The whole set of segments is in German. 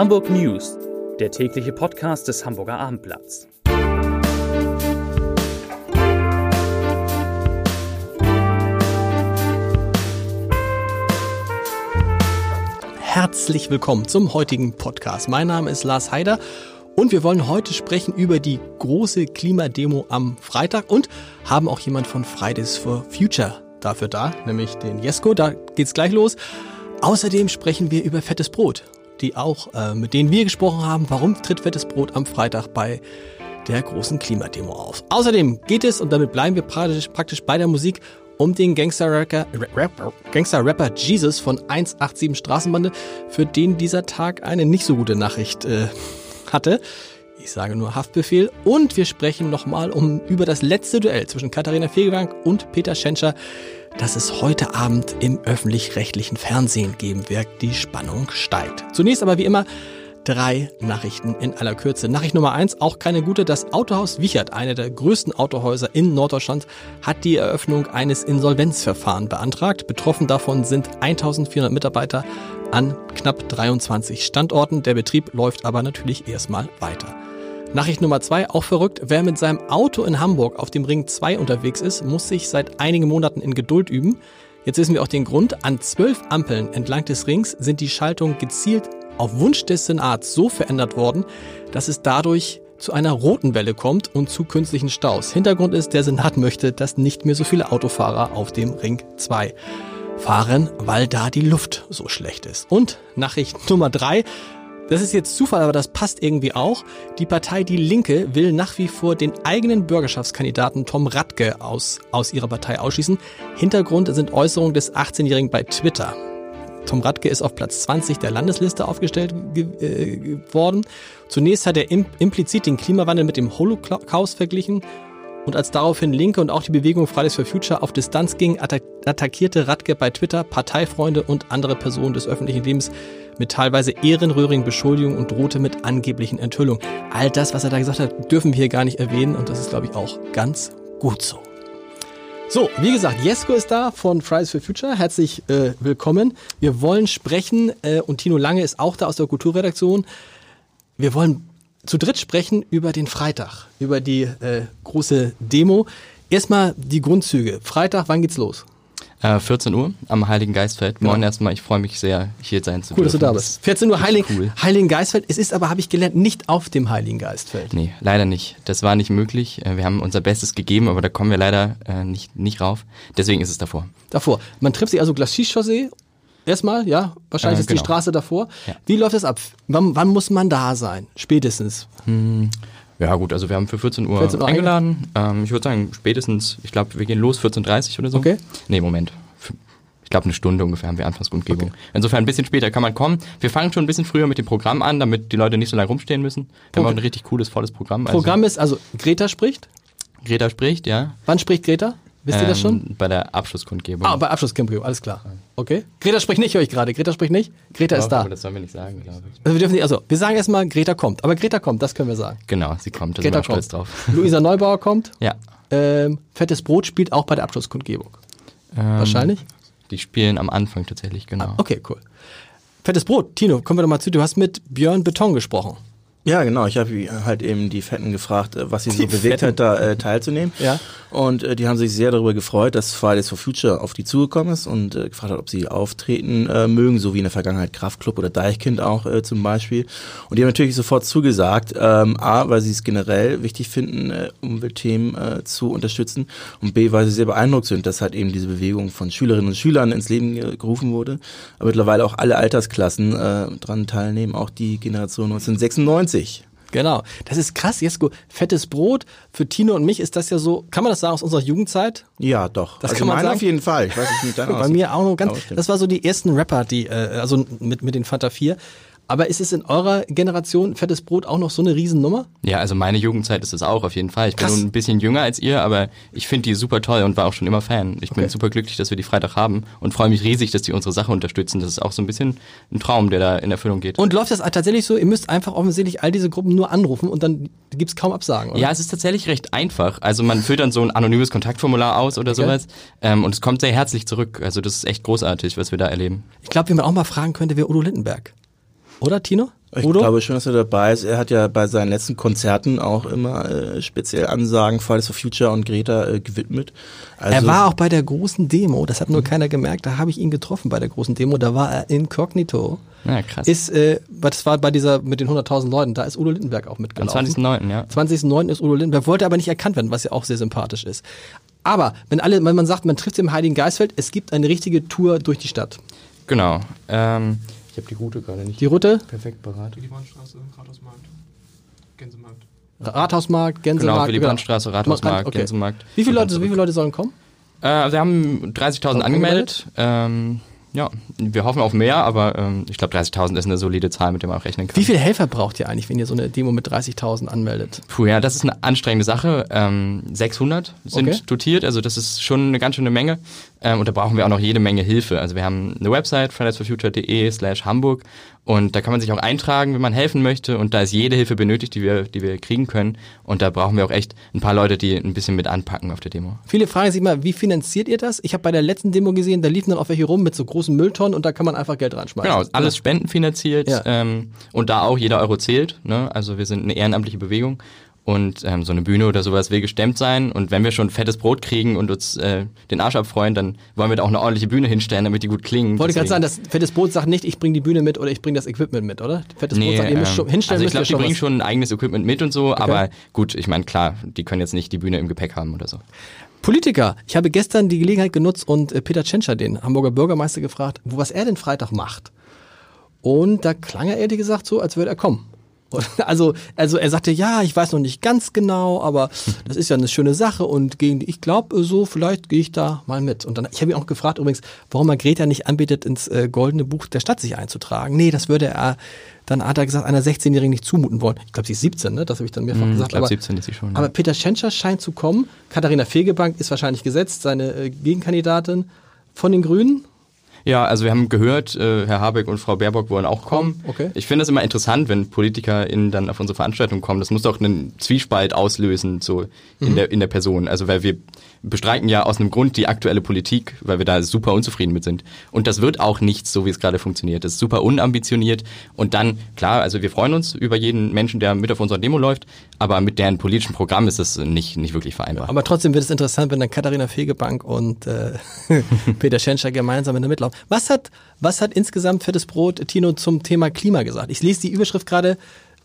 Hamburg News, der tägliche Podcast des Hamburger Abendblatts. Herzlich willkommen zum heutigen Podcast. Mein Name ist Lars Heider und wir wollen heute sprechen über die große Klimademo am Freitag und haben auch jemand von Fridays for Future dafür da, nämlich den Jesko. Da geht's gleich los. Außerdem sprechen wir über fettes Brot, die auch, äh, mit denen wir gesprochen haben. Warum tritt fettes Brot am Freitag bei der großen Klimademo auf? Außerdem geht es, und damit bleiben wir praktisch, praktisch bei der Musik, um den Gangster-Rapper Gangster Jesus von 187 Straßenbande, für den dieser Tag eine nicht so gute Nachricht äh, hatte. Ich sage nur Haftbefehl. Und wir sprechen nochmal um, über das letzte Duell zwischen Katharina Fegebank und Peter Schenscher, das es heute Abend im öffentlich-rechtlichen Fernsehen geben wird. Die Spannung steigt. Zunächst aber wie immer drei Nachrichten in aller Kürze. Nachricht Nummer eins, auch keine gute. Das Autohaus Wichert, eine der größten Autohäuser in Norddeutschland, hat die Eröffnung eines Insolvenzverfahrens beantragt. Betroffen davon sind 1400 Mitarbeiter an knapp 23 Standorten. Der Betrieb läuft aber natürlich erstmal weiter. Nachricht Nummer zwei, auch verrückt. Wer mit seinem Auto in Hamburg auf dem Ring 2 unterwegs ist, muss sich seit einigen Monaten in Geduld üben. Jetzt wissen wir auch den Grund. An zwölf Ampeln entlang des Rings sind die Schaltungen gezielt auf Wunsch des Senats so verändert worden, dass es dadurch zu einer roten Welle kommt und zu künstlichen Staus. Hintergrund ist, der Senat möchte, dass nicht mehr so viele Autofahrer auf dem Ring 2 fahren, weil da die Luft so schlecht ist. Und Nachricht Nummer drei. Das ist jetzt Zufall, aber das passt irgendwie auch. Die Partei Die Linke will nach wie vor den eigenen Bürgerschaftskandidaten Tom Radke aus, aus ihrer Partei ausschließen. Hintergrund sind Äußerungen des 18-Jährigen bei Twitter. Tom Radke ist auf Platz 20 der Landesliste aufgestellt äh, worden. Zunächst hat er implizit den Klimawandel mit dem Holocaust verglichen und als daraufhin Linke und auch die Bewegung Fridays for Future auf Distanz gingen, attackierte Radke bei Twitter Parteifreunde und andere Personen des öffentlichen Lebens mit teilweise ehrenrührigen Beschuldigungen und drohte mit angeblichen Enthüllungen. All das, was er da gesagt hat, dürfen wir hier gar nicht erwähnen und das ist, glaube ich, auch ganz gut so. So, wie gesagt, Jesko ist da von Fridays for Future. Herzlich äh, willkommen. Wir wollen sprechen äh, und Tino Lange ist auch da aus der Kulturredaktion. Wir wollen zu dritt sprechen über den Freitag, über die äh, große Demo. Erstmal die Grundzüge. Freitag, wann geht's los? 14 äh, Uhr am Heiligen Geistfeld. Genau. Moin erstmal, ich freue mich sehr, hier sein zu cool, dürfen. Cool, dass du da bist. 14 Uhr Heilig, cool. Heiligen Geistfeld. Es ist aber, habe ich gelernt, nicht auf dem Heiligen Geistfeld. Nee, leider nicht. Das war nicht möglich. Äh, wir haben unser Bestes gegeben, aber da kommen wir leider äh, nicht, nicht rauf. Deswegen ist es davor. Davor. Man trifft sich also Glacis-Chaussee Erstmal, ja, wahrscheinlich äh, ist genau. die Straße davor. Ja. Wie läuft das ab? Wann, wann, muss man da sein? Spätestens. Hm. Ja gut, also wir haben für 14 Uhr, 14 Uhr eingeladen. Ähm, ich würde sagen, spätestens, ich glaube, wir gehen los 14.30 Uhr oder so. Okay. Nee, Moment. Ich glaube, eine Stunde ungefähr haben wir Anfangskundgebung. Okay. Insofern ein bisschen später kann man kommen. Wir fangen schon ein bisschen früher mit dem Programm an, damit die Leute nicht so lange rumstehen müssen. Wir okay. haben auch ein richtig cooles, volles Programm. Programm also. ist also, Greta spricht? Greta spricht, ja. Wann spricht Greta? Wisst ihr das schon? Ähm, bei der Abschlusskundgebung. Ah, bei Abschlusskundgebung, alles klar. Okay. Greta spricht nicht, höre ich gerade. Greta spricht nicht. Greta ist da. Aber das sollen wir nicht sagen, glaube ich. Also wir dürfen nicht, also wir sagen erstmal, Greta kommt. Aber Greta kommt, das können wir sagen. Genau, sie kommt. Da Greta sind wir kommt. stolz drauf. Luisa Neubauer kommt. Ja. Ähm, Fettes Brot spielt auch bei der Abschlusskundgebung. Ähm, Wahrscheinlich? Die spielen am Anfang tatsächlich, genau. Ah, okay, cool. Fettes Brot, Tino, kommen wir doch mal zu. Du hast mit Björn Beton gesprochen. Ja, genau. Ich habe halt eben die Fetten gefragt, äh, was sie so bewegt Fetten. hat, da äh, teilzunehmen. Ja. Und äh, die haben sich sehr darüber gefreut, dass Fridays for Future auf die zugekommen ist und äh, gefragt hat, ob sie auftreten äh, mögen, so wie in der Vergangenheit Kraftclub oder Deichkind auch äh, zum Beispiel. Und die haben natürlich sofort zugesagt, ähm, A, weil sie es generell wichtig finden, äh, Umweltthemen äh, zu unterstützen und B, weil sie sehr beeindruckt sind, dass halt eben diese Bewegung von Schülerinnen und Schülern ins Leben gerufen wurde. Aber mittlerweile auch alle Altersklassen äh, dran teilnehmen, auch die Generation 1996 90. Genau. Das ist krass, Jesko. Fettes Brot. Für Tino und mich ist das ja so, kann man das sagen aus unserer Jugendzeit? Ja, doch. Das also kann man sagen. auf jeden Fall. Ich weiß nicht, Bei mir auch noch ganz, das war so die ersten Rapper, die, äh, also mit, mit den Fanta 4. Aber ist es in eurer Generation fettes Brot auch noch so eine Riesennummer? Ja, also meine Jugendzeit ist es auch auf jeden Fall. Ich Krass. bin nun ein bisschen jünger als ihr, aber ich finde die super toll und war auch schon immer Fan. Ich okay. bin super glücklich, dass wir die Freitag haben und freue mich riesig, dass die unsere Sache unterstützen. Das ist auch so ein bisschen ein Traum, der da in Erfüllung geht. Und läuft das tatsächlich so? Ihr müsst einfach offensichtlich all diese Gruppen nur anrufen und dann gibt's kaum Absagen, oder? Ja, es ist tatsächlich recht einfach. Also man füllt dann so ein anonymes Kontaktformular aus oder okay. sowas ähm, und es kommt sehr herzlich zurück. Also das ist echt großartig, was wir da erleben. Ich glaube, wie man auch mal fragen könnte, wer Udo Lindenberg. Oder Tino? Ich Udo? glaube schon, dass er dabei ist. Er hat ja bei seinen letzten Konzerten auch immer äh, speziell Ansagen Fridays for Future und Greta äh, gewidmet. Also er war auch bei der großen Demo, das hat nur mhm. keiner gemerkt, da habe ich ihn getroffen bei der großen Demo, da war er inkognito. Ja, krass. Ist, äh, das war bei dieser, mit den 100.000 Leuten, da ist Udo Lindenberg auch mitgelaufen. Am 20.09., ja. 20.09. ist Udo Lindenberg, wollte aber nicht erkannt werden, was ja auch sehr sympathisch ist. Aber wenn alle, wenn man sagt, man trifft im Heiligen Geistfeld, es gibt eine richtige Tour durch die Stadt. Genau. Ähm, ich habe die Route gerade nicht. Die Route? Perfekt parat. Willy-Brandt-Straße, Rathausmarkt, Gänsemarkt. Rathausmarkt, Gänsemarkt. Genau, Willy-Brandt-Straße, Rathausmarkt, okay. Gänsemarkt. Wie viele, Leute, wie viele Leute sollen kommen? Äh, also wir haben 30.000 angemeldet. Ähm, ja, wir hoffen auf mehr, aber ähm, ich glaube 30.000 ist eine solide Zahl, mit der man auch rechnen kann. Wie viele Helfer braucht ihr eigentlich, wenn ihr so eine Demo mit 30.000 anmeldet? Puh, ja, das ist eine anstrengende Sache. Ähm, 600 sind okay. dotiert, also das ist schon eine ganz schöne Menge. Ähm, und da brauchen wir auch noch jede Menge Hilfe. Also wir haben eine Website, fridaysforfuture.de slash Hamburg und da kann man sich auch eintragen, wenn man helfen möchte. Und da ist jede Hilfe benötigt, die wir, die wir kriegen können. Und da brauchen wir auch echt ein paar Leute, die ein bisschen mit anpacken auf der Demo. Viele fragen sich mal, wie finanziert ihr das? Ich habe bei der letzten Demo gesehen, da liefen dann auch welche rum mit so großen Mülltonnen und da kann man einfach Geld reinschmeißen. Genau, alles spendenfinanziert ja. ähm, und da auch jeder Euro zählt. Ne? Also wir sind eine ehrenamtliche Bewegung und ähm, so eine Bühne oder sowas will gestemmt sein. Und wenn wir schon fettes Brot kriegen und uns äh, den Arsch abfreuen, dann wollen wir da auch eine ordentliche Bühne hinstellen, damit die gut klingen. Wollte gerade sagen, das fettes Brot sagt nicht, ich bringe die Bühne mit oder ich bringe das Equipment mit, oder? Fettes nee, Brot sagt, ihr müsst schon hinstellen. Also ich glaube, die bringen schon ein eigenes Equipment mit und so, okay. aber gut, ich meine, klar, die können jetzt nicht die Bühne im Gepäck haben oder so. Politiker. Ich habe gestern die Gelegenheit genutzt und äh, Peter Tschentscher, den Hamburger Bürgermeister, gefragt, was er denn Freitag macht. Und da klang er ehrlich gesagt so, als würde er kommen. Also, also er sagte, ja, ich weiß noch nicht ganz genau, aber das ist ja eine schöne Sache und gegen ich glaube so, vielleicht gehe ich da mal mit. Und dann, ich habe ihn auch gefragt übrigens, warum er Greta nicht anbietet, ins äh, goldene Buch der Stadt sich einzutragen. Nee, das würde er, dann hat er gesagt, einer 16-Jährigen nicht zumuten wollen. Ich glaube, sie ist 17, ne? Das habe ich dann mehrfach mm, gesagt. Ich glaube, 17 ist sie schon. Aber Peter Schenscher scheint zu kommen. Katharina Fegebank ist wahrscheinlich gesetzt, seine äh, Gegenkandidatin von den Grünen. Ja, also wir haben gehört, äh, Herr Habeck und Frau Baerbock wollen auch kommen. Okay. Ich finde es immer interessant, wenn PolitikerInnen dann auf unsere Veranstaltung kommen. Das muss doch einen Zwiespalt auslösen, so in, mhm. der, in der Person. Also weil wir bestreiten ja aus einem Grund die aktuelle Politik, weil wir da super unzufrieden mit sind. Und das wird auch nichts, so wie es gerade funktioniert. Das ist super unambitioniert. Und dann, klar, also wir freuen uns über jeden Menschen, der mit auf unserer Demo läuft, aber mit deren politischen Programm ist das nicht, nicht wirklich vereinbar. Aber trotzdem wird es interessant, wenn dann Katharina Fegebank und äh, Peter Schenscher gemeinsam in der Mitte laufen. Was hat, was hat insgesamt Fettes Brot Tino zum Thema Klima gesagt? Ich lese die Überschrift gerade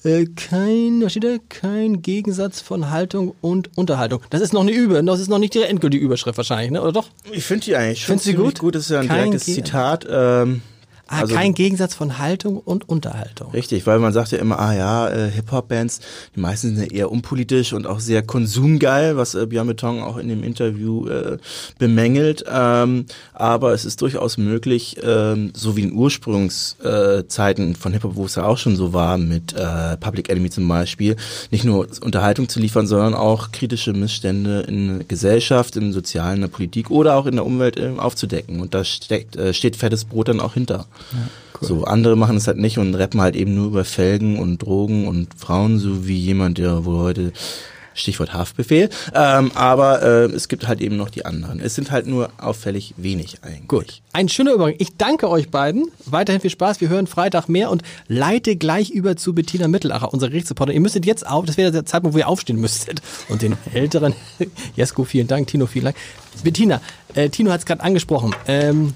äh, kein, was steht da? Kein Gegensatz von Haltung und Unterhaltung. Das ist noch eine Übe, das ist noch nicht die endgültige Überschrift wahrscheinlich, ne? oder doch? Ich finde die eigentlich schon Findest gut? gut. Das ist ja ein kein direktes Ge Zitat. Ähm, Ah, also, kein Gegensatz von Haltung und Unterhaltung. Richtig, weil man sagt ja immer, ah ja, äh, Hip-Hop-Bands, die meisten sind ja eher unpolitisch und auch sehr konsumgeil, was äh, Björn Beton auch in dem Interview äh, bemängelt. Ähm, aber es ist durchaus möglich, ähm, so wie in Ursprungszeiten äh, von Hip-Hop, wo es ja auch schon so war, mit äh, Public Enemy zum Beispiel, nicht nur Unterhaltung zu liefern, sondern auch kritische Missstände in der Gesellschaft, im Sozialen, in der Politik oder auch in der Umwelt äh, aufzudecken. Und da steckt, äh, steht fettes Brot dann auch hinter. Cool. So, andere machen es halt nicht und rappen halt eben nur über Felgen und Drogen und Frauen, so wie jemand, der wohl heute Stichwort Haftbefehl. Ähm, aber äh, es gibt halt eben noch die anderen. Es sind halt nur auffällig wenig eigentlich. Gut. Ein schöner Übergang. Ich danke euch beiden. Weiterhin viel Spaß. Wir hören Freitag mehr und leite gleich über zu Bettina Mittelacher, unsere Rechtsreporterin. Ihr müsstet jetzt auf, das wäre der Zeitpunkt, wo ihr aufstehen müsstet. Und den älteren, Jesko, vielen Dank, Tino, vielen Dank. Bettina, äh, Tino hat es gerade angesprochen. Ähm,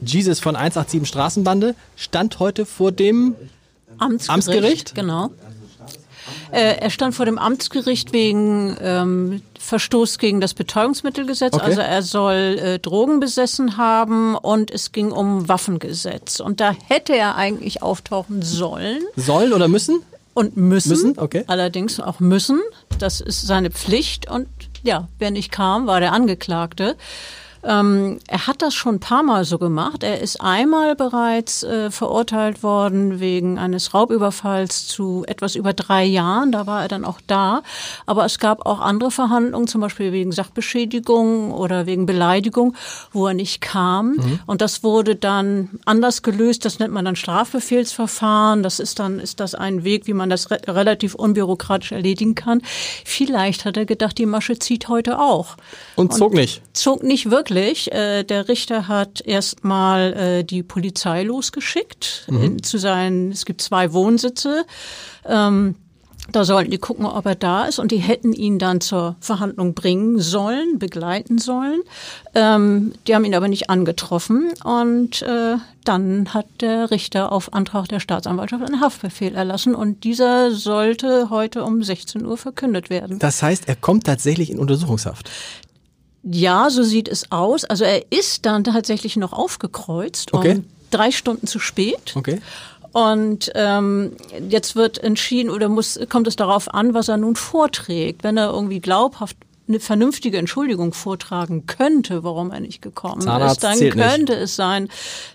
Jesus von 187 Straßenbande stand heute vor dem Amtsgericht. Amtsgericht. Genau. Äh, er stand vor dem Amtsgericht wegen ähm, Verstoß gegen das Betäubungsmittelgesetz. Okay. Also er soll äh, Drogen besessen haben und es ging um Waffengesetz. Und da hätte er eigentlich auftauchen sollen. Sollen oder müssen? Und müssen. Müssen, okay. Allerdings auch müssen. Das ist seine Pflicht. Und ja, wer nicht kam, war der Angeklagte. Ähm, er hat das schon ein paar Mal so gemacht. Er ist einmal bereits äh, verurteilt worden wegen eines Raubüberfalls zu etwas über drei Jahren. Da war er dann auch da. Aber es gab auch andere Verhandlungen, zum Beispiel wegen Sachbeschädigung oder wegen Beleidigung, wo er nicht kam. Mhm. Und das wurde dann anders gelöst. Das nennt man dann Strafbefehlsverfahren. Das ist dann, ist das ein Weg, wie man das re relativ unbürokratisch erledigen kann. Vielleicht hat er gedacht, die Masche zieht heute auch. Und zog Und nicht. Zog nicht wirklich tatsächlich, äh, der Richter hat erstmal äh, die Polizei losgeschickt mhm. in, zu seinen, es gibt zwei Wohnsitze. Ähm, da sollten die gucken, ob er da ist und die hätten ihn dann zur Verhandlung bringen sollen, begleiten sollen. Ähm, die haben ihn aber nicht angetroffen und äh, dann hat der Richter auf Antrag der Staatsanwaltschaft einen Haftbefehl erlassen und dieser sollte heute um 16 Uhr verkündet werden. Das heißt, er kommt tatsächlich in Untersuchungshaft. Ja, so sieht es aus. Also er ist dann tatsächlich noch aufgekreuzt okay. um drei Stunden zu spät. Okay. Und ähm, jetzt wird entschieden oder muss, kommt es darauf an, was er nun vorträgt. Wenn er irgendwie glaubhaft eine vernünftige Entschuldigung vortragen könnte, warum er nicht gekommen Zahnarzt ist, dann könnte nicht. es sein,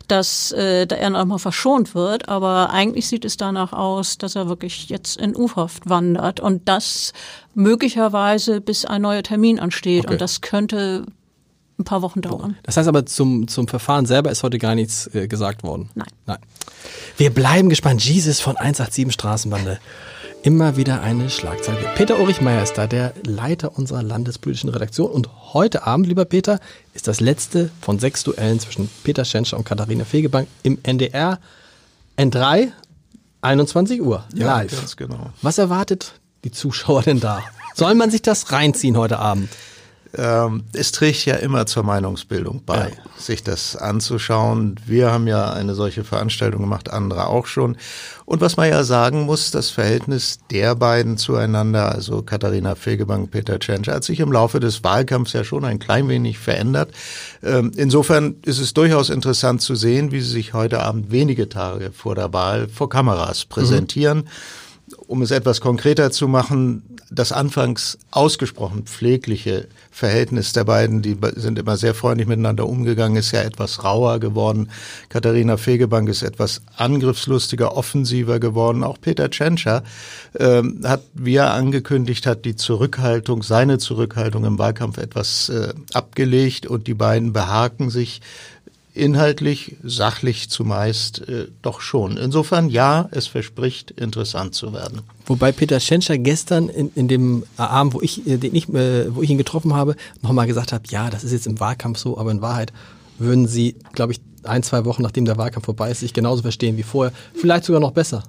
dass äh, er nochmal verschont wird. Aber eigentlich sieht es danach aus, dass er wirklich jetzt in U-Haft wandert und das möglicherweise bis ein neuer Termin ansteht. Okay. Und das könnte ein paar Wochen dauern. Das heißt aber, zum, zum Verfahren selber ist heute gar nichts äh, gesagt worden. Nein. Nein. Wir bleiben gespannt. Jesus von 187 Straßenbande. Immer wieder eine Schlagzeile. Peter Ulrich Meyer ist da, der Leiter unserer landespolitischen Redaktion. Und heute Abend, lieber Peter, ist das letzte von sechs Duellen zwischen Peter Schenscher und Katharina Fegebank im NDR N3, 21 Uhr, ja, live. Ganz genau. Was erwartet die Zuschauer denn da? Soll man sich das reinziehen heute Abend? Ähm, es trägt ja immer zur Meinungsbildung bei, ja. sich das anzuschauen. Wir haben ja eine solche Veranstaltung gemacht, andere auch schon. Und was man ja sagen muss, das Verhältnis der beiden zueinander, also Katharina Fegebank, Peter Tschentscher, hat sich im Laufe des Wahlkampfs ja schon ein klein wenig verändert. Ähm, insofern ist es durchaus interessant zu sehen, wie sie sich heute Abend wenige Tage vor der Wahl vor Kameras präsentieren. Mhm um es etwas konkreter zu machen, das anfangs ausgesprochen pflegliche Verhältnis der beiden, die sind immer sehr freundlich miteinander umgegangen, ist ja etwas rauer geworden. Katharina Fegebank ist etwas angriffslustiger, offensiver geworden. Auch Peter Tschentscher ähm, hat, wie er angekündigt hat, die Zurückhaltung, seine Zurückhaltung im Wahlkampf etwas äh, abgelegt und die beiden behaken sich inhaltlich, sachlich zumeist äh, doch schon. Insofern ja, es verspricht interessant zu werden. Wobei Peter Schenscher gestern in, in dem Abend, wo ich, äh, den ich, äh, wo ich ihn getroffen habe, nochmal gesagt hat, ja, das ist jetzt im Wahlkampf so, aber in Wahrheit würden sie, glaube ich, ein, zwei Wochen nachdem der Wahlkampf vorbei ist, sich genauso verstehen wie vorher. Vielleicht sogar noch besser.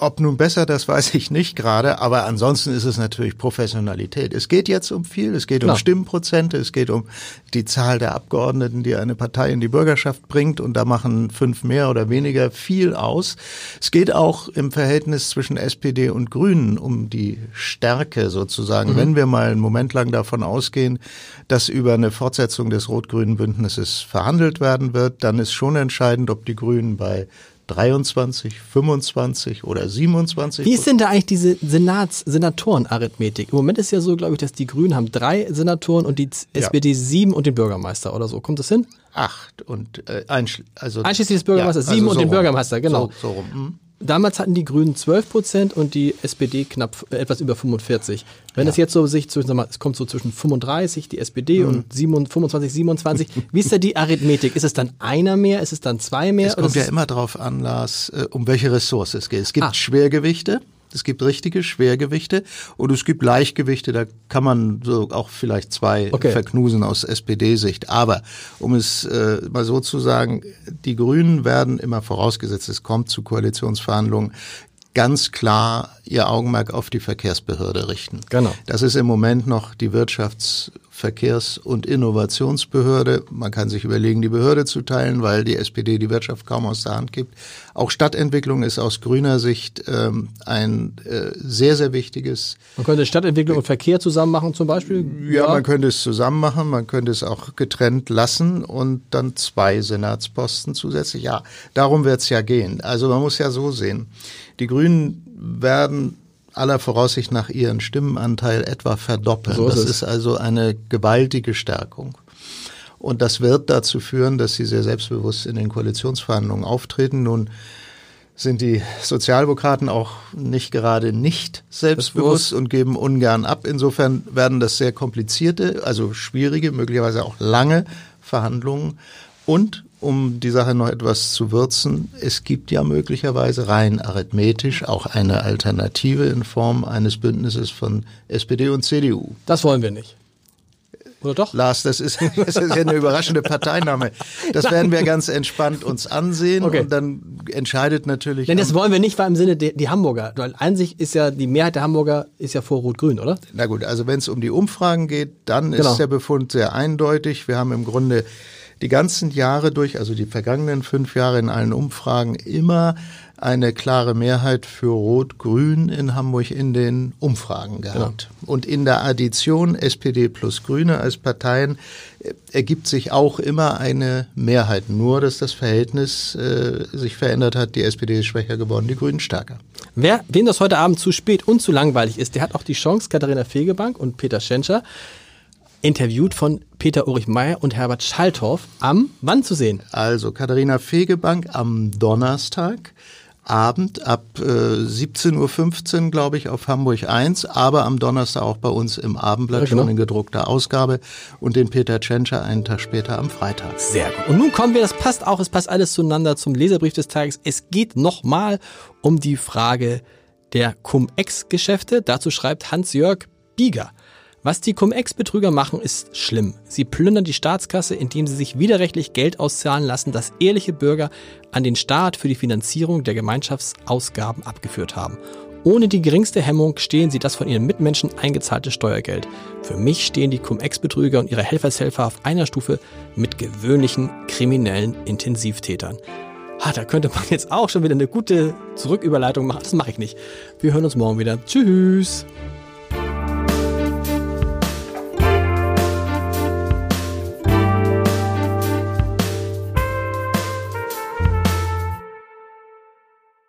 Ob nun besser, das weiß ich nicht gerade, aber ansonsten ist es natürlich Professionalität. Es geht jetzt um viel, es geht um Klar. Stimmenprozente, es geht um die Zahl der Abgeordneten, die eine Partei in die Bürgerschaft bringt und da machen fünf mehr oder weniger viel aus. Es geht auch im Verhältnis zwischen SPD und Grünen um die Stärke sozusagen. Mhm. Wenn wir mal einen Moment lang davon ausgehen, dass über eine Fortsetzung des rot-grünen Bündnisses verhandelt werden wird, dann ist schon entscheidend, ob die Grünen bei 23, 25 oder 27. Wie ist denn da eigentlich diese Senats Senatorenarithmetik? Im Moment ist ja so, glaube ich, dass die Grünen haben drei Senatoren und die SPD ja. sieben und den Bürgermeister oder so. Kommt das hin? Acht und äh, einschli also, einschließlich des Bürgermeisters, ja, also sieben so und den Bürgermeister, genau. So, so rum. Hm. Damals hatten die Grünen 12 Prozent und die SPD knapp äh, etwas über 45. Wenn ja. das jetzt so sich zwischen, mal, es kommt so zwischen 35, die SPD mhm. und 27, 25, 27. Wie ist da die Arithmetik? Ist es dann einer mehr? Ist es dann zwei mehr? Es kommt ja immer darauf an, Lars, äh, um welche Ressource es geht. Es gibt ah. Schwergewichte. Es gibt richtige Schwergewichte und es gibt Leichtgewichte, da kann man so auch vielleicht zwei okay. verknusen aus SPD-Sicht. Aber um es äh, mal so zu sagen, die Grünen werden immer vorausgesetzt, es kommt zu Koalitionsverhandlungen, ganz klar ihr Augenmerk auf die Verkehrsbehörde richten. Genau. Das ist im Moment noch die Wirtschafts- Verkehrs- und Innovationsbehörde. Man kann sich überlegen, die Behörde zu teilen, weil die SPD die Wirtschaft kaum aus der Hand gibt. Auch Stadtentwicklung ist aus grüner Sicht ähm, ein äh, sehr, sehr wichtiges. Man könnte Stadtentwicklung und Verkehr zusammen machen zum Beispiel? Ja, ja, man könnte es zusammen machen, man könnte es auch getrennt lassen und dann zwei Senatsposten zusätzlich. Ja, darum wird es ja gehen. Also man muss ja so sehen. Die Grünen werden aller Voraussicht nach ihren Stimmenanteil etwa verdoppeln. So ist das ist also eine gewaltige Stärkung. Und das wird dazu führen, dass sie sehr selbstbewusst in den Koalitionsverhandlungen auftreten. Nun sind die Sozialdemokraten auch nicht gerade nicht selbstbewusst und geben ungern ab. Insofern werden das sehr komplizierte, also schwierige, möglicherweise auch lange Verhandlungen. Und um die Sache noch etwas zu würzen, es gibt ja möglicherweise rein arithmetisch auch eine Alternative in Form eines Bündnisses von SPD und CDU. Das wollen wir nicht. Oder doch? Lars, das ist, das ist ja eine überraschende Parteinahme. Das werden wir ganz entspannt uns ansehen okay. und dann entscheidet natürlich. Denn das wollen wir nicht, weil im Sinne die, die Hamburger. An sich ist ja die Mehrheit der Hamburger ist ja vor Rot-Grün, oder? Na gut, also wenn es um die Umfragen geht, dann genau. ist der Befund sehr eindeutig. Wir haben im Grunde die ganzen Jahre durch, also die vergangenen fünf Jahre in allen Umfragen immer eine klare Mehrheit für Rot-Grün in Hamburg in den Umfragen gehabt. Ja. Und in der Addition SPD plus Grüne als Parteien äh, ergibt sich auch immer eine Mehrheit. Nur, dass das Verhältnis äh, sich verändert hat. Die SPD ist schwächer geworden, die Grünen stärker. Wer, wem das heute Abend zu spät und zu langweilig ist, der hat auch die Chance, Katharina Fegebank und Peter Schenscher interviewt von Peter Ulrich Meyer und Herbert Schalthoff am wann zu sehen? Also Katharina Fegebank am Donnerstag. Abend ab äh, 17.15 Uhr, glaube ich, auf Hamburg 1, aber am Donnerstag auch bei uns im Abendblatt ja, genau. schon in gedruckter Ausgabe und den Peter Tschentscher einen Tag später am Freitag. Sehr gut. Und nun kommen wir, das passt auch, es passt alles zueinander zum Leserbrief des Tages. Es geht nochmal um die Frage der Cum-Ex-Geschäfte. Dazu schreibt Hans-Jörg Bieger. Was die Cum-Ex-Betrüger machen, ist schlimm. Sie plündern die Staatskasse, indem sie sich widerrechtlich Geld auszahlen lassen, das ehrliche Bürger an den Staat für die Finanzierung der Gemeinschaftsausgaben abgeführt haben. Ohne die geringste Hemmung stehlen sie das von ihren Mitmenschen eingezahlte Steuergeld. Für mich stehen die Cum-Ex-Betrüger und ihre Helfershelfer auf einer Stufe mit gewöhnlichen kriminellen Intensivtätern. Ah, da könnte man jetzt auch schon wieder eine gute Zurücküberleitung machen. Das mache ich nicht. Wir hören uns morgen wieder. Tschüss.